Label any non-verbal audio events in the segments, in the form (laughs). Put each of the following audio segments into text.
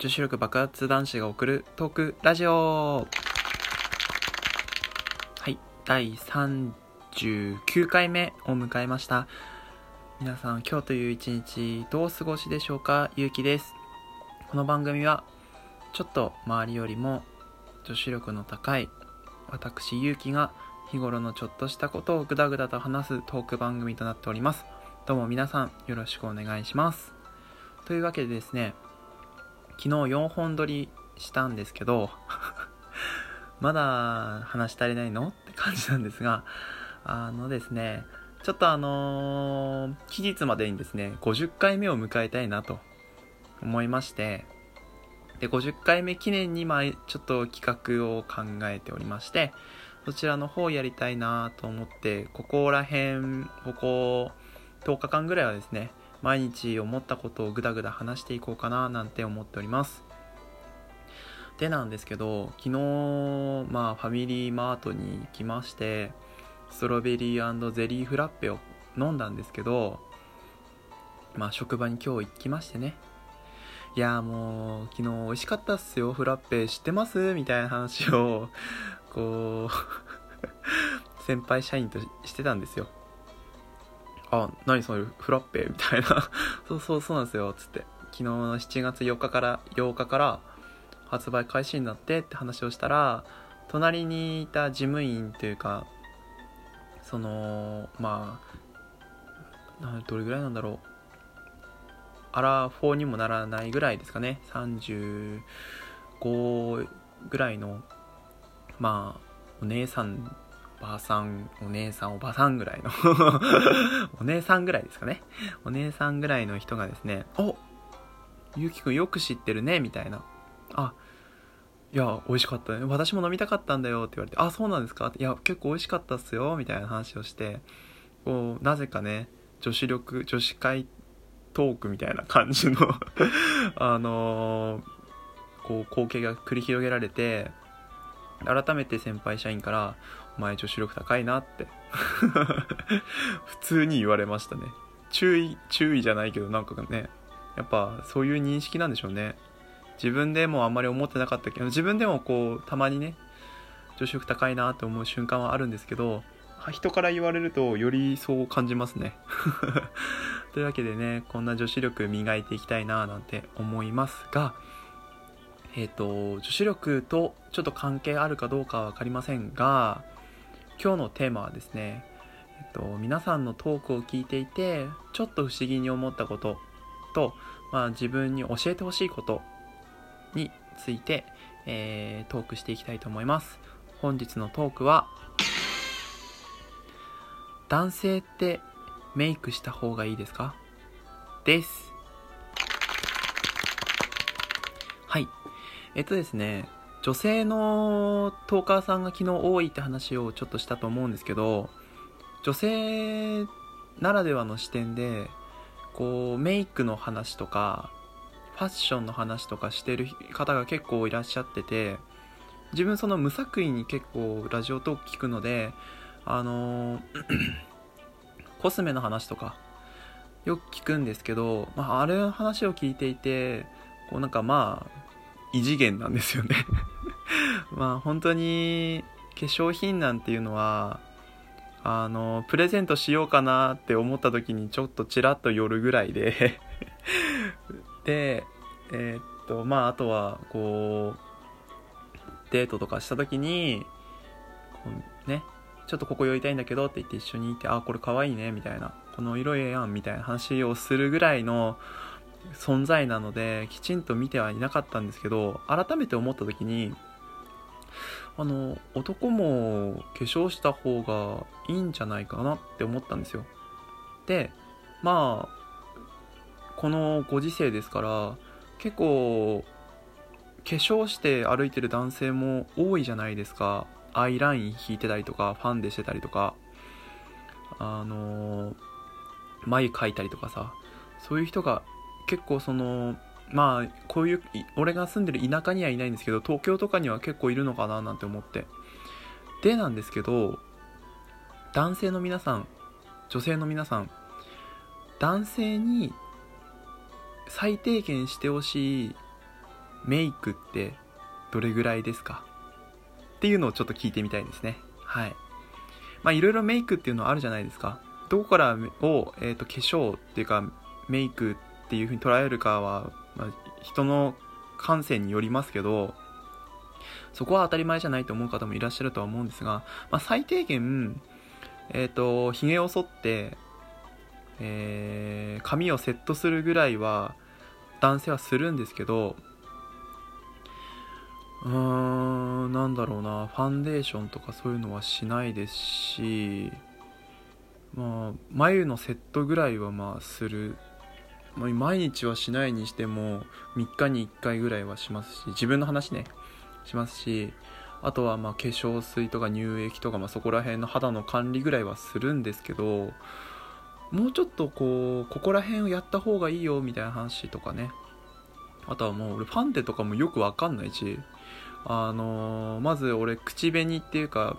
女子力爆発男子が送るトークラジオ。はい第39回目を迎えました。皆さん今日という一日どうお過ごしでしょうか？ゆうきです。この番組はちょっと周りよりも女子力の高い私ゆうきが日頃のちょっとしたことをぐだぐだと話すトーク番組となっております。どうも皆さんよろしくお願いします。というわけでですね昨日4本撮りしたんですけど (laughs) まだ話し足りないのって感じなんですがあのですねちょっとあのー、期日までにですね50回目を迎えたいなと思いましてで50回目記念にまちょっと企画を考えておりましてそちらの方やりたいなと思ってここら辺ここ10日間ぐらいはですね毎日思ったことをぐだぐだ話していこうかななんて思っております。でなんですけど昨日まあファミリーマートに行きましてストロベリーゼリーフラッペを飲んだんですけどまあ職場に今日行きましてね。いやもう昨日美味しかったっすよフラッペ知ってます？みたいな話をこう (laughs) 先輩社員としてたんですよ。あ、何それフラッペ？みたいな (laughs) そうそうそうなんですよ、つって。昨日の7月4日から、8日から発売開始になってって話をしたら、隣にいた事務員というか、その、まあ、どれぐらいなんだろう。アラフォーにもならないぐらいですかね。35ぐらいの、まあ、お姉さんばあさん、お姉さん、おばさんぐらいの (laughs) お姉さんぐらいですかね。お姉さんぐらいの人がですね、おゆうきくんよく知ってるね、みたいな。あ、いや、美味しかったね。私も飲みたかったんだよって言われて、あ、そうなんですか？いや、結構美味しかったっすよ、みたいな話をして、こう、なぜかね、女子力、女子会トークみたいな感じの (laughs) あのー、こう、光景が繰り広げられて、改めて先輩社員から「前女子力高いな」って。(laughs) 普通に言われましたね。注意注意じゃないけどなんかねやっぱそういう認識なんでしょうね。自分でもあんまり思ってなかったけど自分でもこうたまにね女子力高いなって思う瞬間はあるんですけど人から言われるとよりそう感じますね。(laughs) というわけでねこんな女子力磨いていきたいななんて思いますがえっ、ー、と、女子力とちょっと関係あるかどうかは分かりませんが、今日のテーマはですね、えっ、と、皆さんのトークを聞いていて、ちょっと不思議に思ったことと、まあ、自分に教えてほしいことについて、えー、トークしていきたいと思います。本日のトークは、男性ってメイクした方がいいですか？です。はい。えっとですね、女性のトーカーさんが昨日多いって話をちょっとしたと思うんですけど、女性ならではの視点で、こう、メイクの話とか、ファッションの話とかしてる方が結構いらっしゃってて、自分その無作為に結構ラジオトーク聞くので、あの (clears throat) コスメの話とか、よく聞くんですけど、まあ、あれの話を聞いていて、こうなんかまあ、異次元なんですよね。(laughs) まあ本当に化粧品なんていうのはあのプレゼントしようかなって思った時にちょっとちらっと寄るぐらいで。(laughs) でえー、っとまああとはこうデートとかした時にこうねちょっとここ寄りたいんだけどって言って一緒にいてあこれかわいいねみたいなこの色ええやんみたいな話をするぐらいの存在なのできちんと見てはいなかったんですけど改めて思った時にあの男も化粧した方がいいんじゃないかなって思ったんですよ。でまあこのご時世ですから結構化粧して歩いてる男性も多いじゃないですか。アイライン引いてたりとかファンデしてたりとか。あの眉描いたりとかさそういう人が結構そのまあこういう俺が住んでる田舎にはいないんですけど東京とかには結構いるのかななんて思って。でなんですけど男性の皆さん女性の皆さん男性に最低限してほしいメイクってどれぐらいですか？っていうのをちょっと聞いてみたいですね。はい。まあいろいろメイクっていうのはあるじゃないですか。どこからを、えーと、化粧っていうかメイクっていうふうに捉えるかは、まあ、人の感性によりますけどそこは当たり前じゃないと思う方もいらっしゃるとは思うんですが、まあ、最低限、えっ、ー、と、髭を剃って、えー、髪をセットするぐらいは男性はするんですけど、うーん、なんだろうな、ファンデーションとかそういうのはしないですし、まあ、眉のセットぐらいはまあする。毎日はしないにしても、3日に1回ぐらいはしますし、自分の話ね、しますし、あとはまあ化粧水とか乳液とか、まあ、そこら辺の肌の管理ぐらいはするんですけど、もうちょっとこう、ここら辺をやった方がいいよみたいな話とかね。あとはもう俺ファンデとかもよくわかんないし、あのー、まず俺口紅っていうか、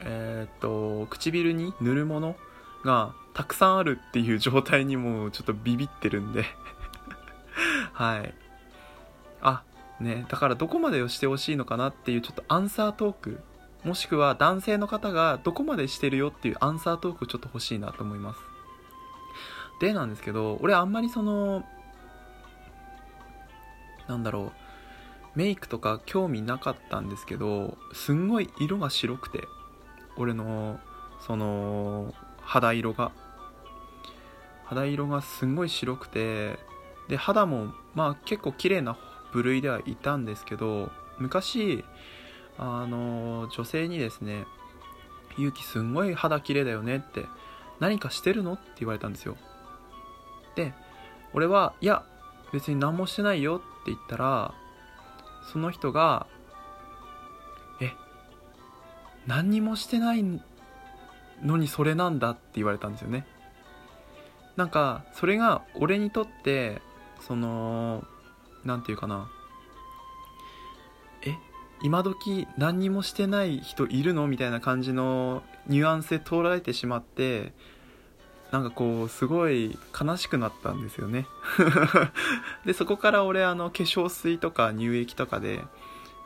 えー、っと、唇に塗るものがたくさんあるっていう状態にもちょっとビビってるんで。(laughs) はい。あ、ね、だからどこまでをしてほしいのかなっていうちょっとアンサートーク。もしくは男性の方がどこまでしてるよっていうアンサートークをちょっと欲しいなと思います。でなんですけど俺あんまりそのなんだろうメイクとか興味なかったんですけどすんごい色が白くて俺のその肌色が肌色がすんごい白くてで肌もまあ結構綺麗な部類ではいたんですけど昔あの女性にですね「ゆうきすんごい肌綺麗だよね」って「何かしてるの?」って言われたんですよで俺は「いや別に何もしてないよ」って言ったらその人が「え何にもしてないのにそれなんだ」って言われたんですよね。なんかそれが俺にとってその何て言うかな。え今時何にもしてない人いるの？みたいな感じのニュアンスで捉えてしまってなんかこうすごい悲しくなったんですよね。(laughs) でそこから俺あの化粧水とか乳液とかで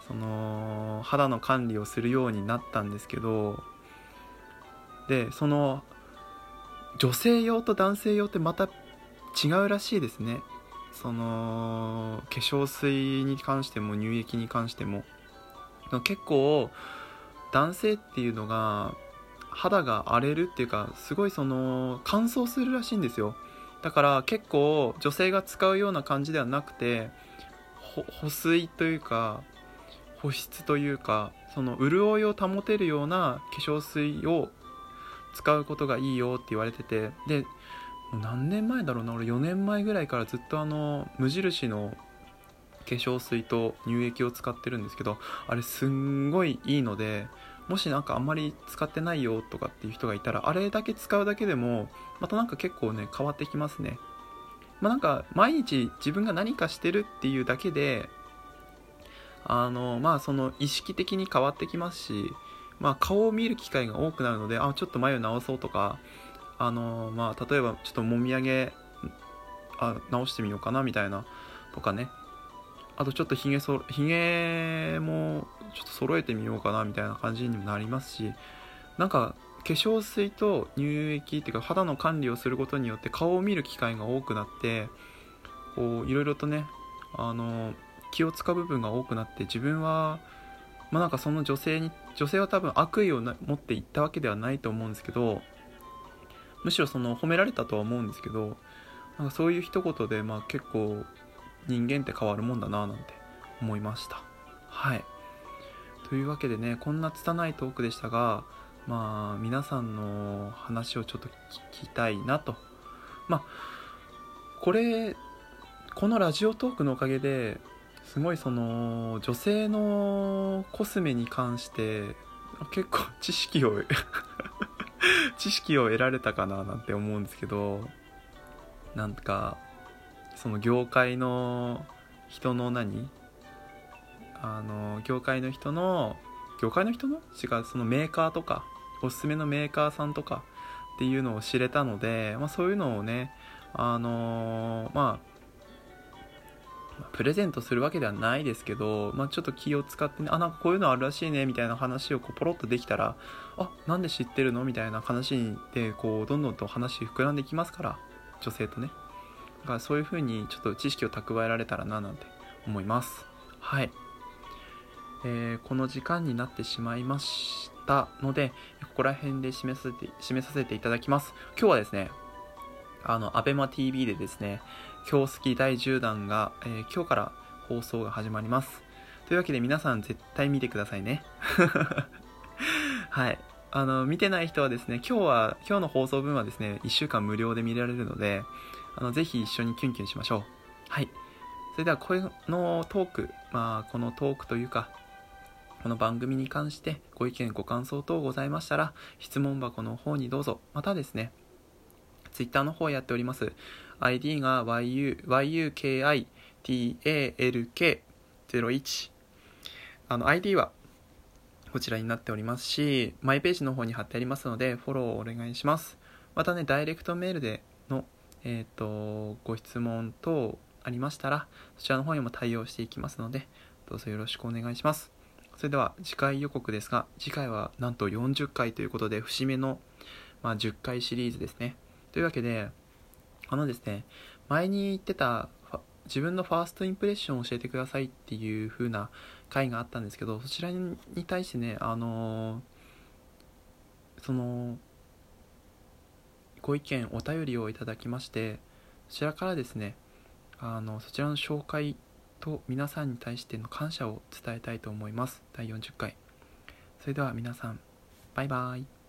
その肌の管理をするようになったんですけどでその女性用と男性用ってまた違うらしいですね。その化粧水に関しても乳液に関しても。結構男性っていうのが肌が荒れるっていうかすごいその乾燥するらしいんですよ。だから結構女性が使うような感じではなくて保水というか保湿というかその潤いを保てるような化粧水を使うことがいいよって言われててで何年前だろうな俺4年前ぐらいからずっとあの無印の化粧水と乳液を使ってるんですけどあれすんごいいいのでもしなんかあんまり使ってないよとかっていう人がいたらあれだけ使うだけでもまたなんか結構ね変わってきますね。まあなんか毎日自分が何かしてるっていうだけであのまあその意識的に変わってきますしまあ顔を見る機会が多くなるのであちょっと眉直そうとかあのまあ例えばちょっともみあげあ直してみようかなみたいなとかね。あとちょっとひげそひげもちょっと揃えてみようかなみたいな感じにもなりますしなんか化粧水と乳液っていうか肌の管理をすることによって顔を見る機会が多くなってこういろいろとねあの気を使う部分が多くなって自分はまあなんかその女性に女性は多分悪意を持っていったわけではないと思うんですけどむしろその褒められたとは思うんですけどなんかそういう一言でまあ結構人間って変わるもんだななんて思いました。はい。というわけでねこんな拙いトークでしたがまあ皆さんの話をちょっと聞きたいなと。まあこれこのラジオトークのおかげですごいその女性のコスメに関して結構知識を (laughs) 知識を得られたかななんて思うんですけどなんかその業界の人の何？あの業界の人の業界の人の？違うそのメーカーとかおすすめのメーカーさんとかっていうのを知れたので、まあ、そういうのをねあのまあプレゼントするわけではないですけど、まあ、ちょっと気を使ってね、あ、なんかこういうのあるらしいね、みたいな話をこうポロッとできたら、あ、なんで知ってるの？みたいな話で、こう、どんどんと話膨らんできますから、女性とね。だからそういう風にちょっと知識を蓄えられたらな、なんて思います。はい。えー、この時間になってしまいましたので、ここら辺で締めさせて、締めさせていただきます。今日はですね、あの、アベマ TV でですね、今日好き第10弾が、えー、今日から放送が始まります。というわけで皆さん絶対見てくださいね。(laughs) はい。あの、見てない人はですね、今日は、今日の放送分はですね、1週間無料で見られるので、あの、ぜひ一緒にキュンキュンしましょう。はい。それでは、このトーク、まあ、このトークというか、この番組に関してご意見、ご感想等ございましたら、質問箱の方にどうぞ。またですね、Twitter の方やっております。ID が yu, yukitalk01 あの ID はこちらになっておりますし、マイページの方に貼ってありますので、フォローをお願いします。またね、ダイレクトメールでの、えっ、ー、と、ご質問等ありましたら、そちらの方にも対応していきますので、どうぞよろしくお願いします。それでは次回予告ですが、次回はなんと40回ということで、節目の、まあ、10回シリーズですね。というわけで、あのですね、前に言ってた自分のファーストインプレッションを教えてくださいっていう風な回があったんですけど、そちらに対してね、あのー、その、ご意見、お便りをいただきまして、そちらからですね、あの、そちらの紹介と皆さんに対しての感謝を伝えたいと思います。第40回。それでは皆さん、バイバイ。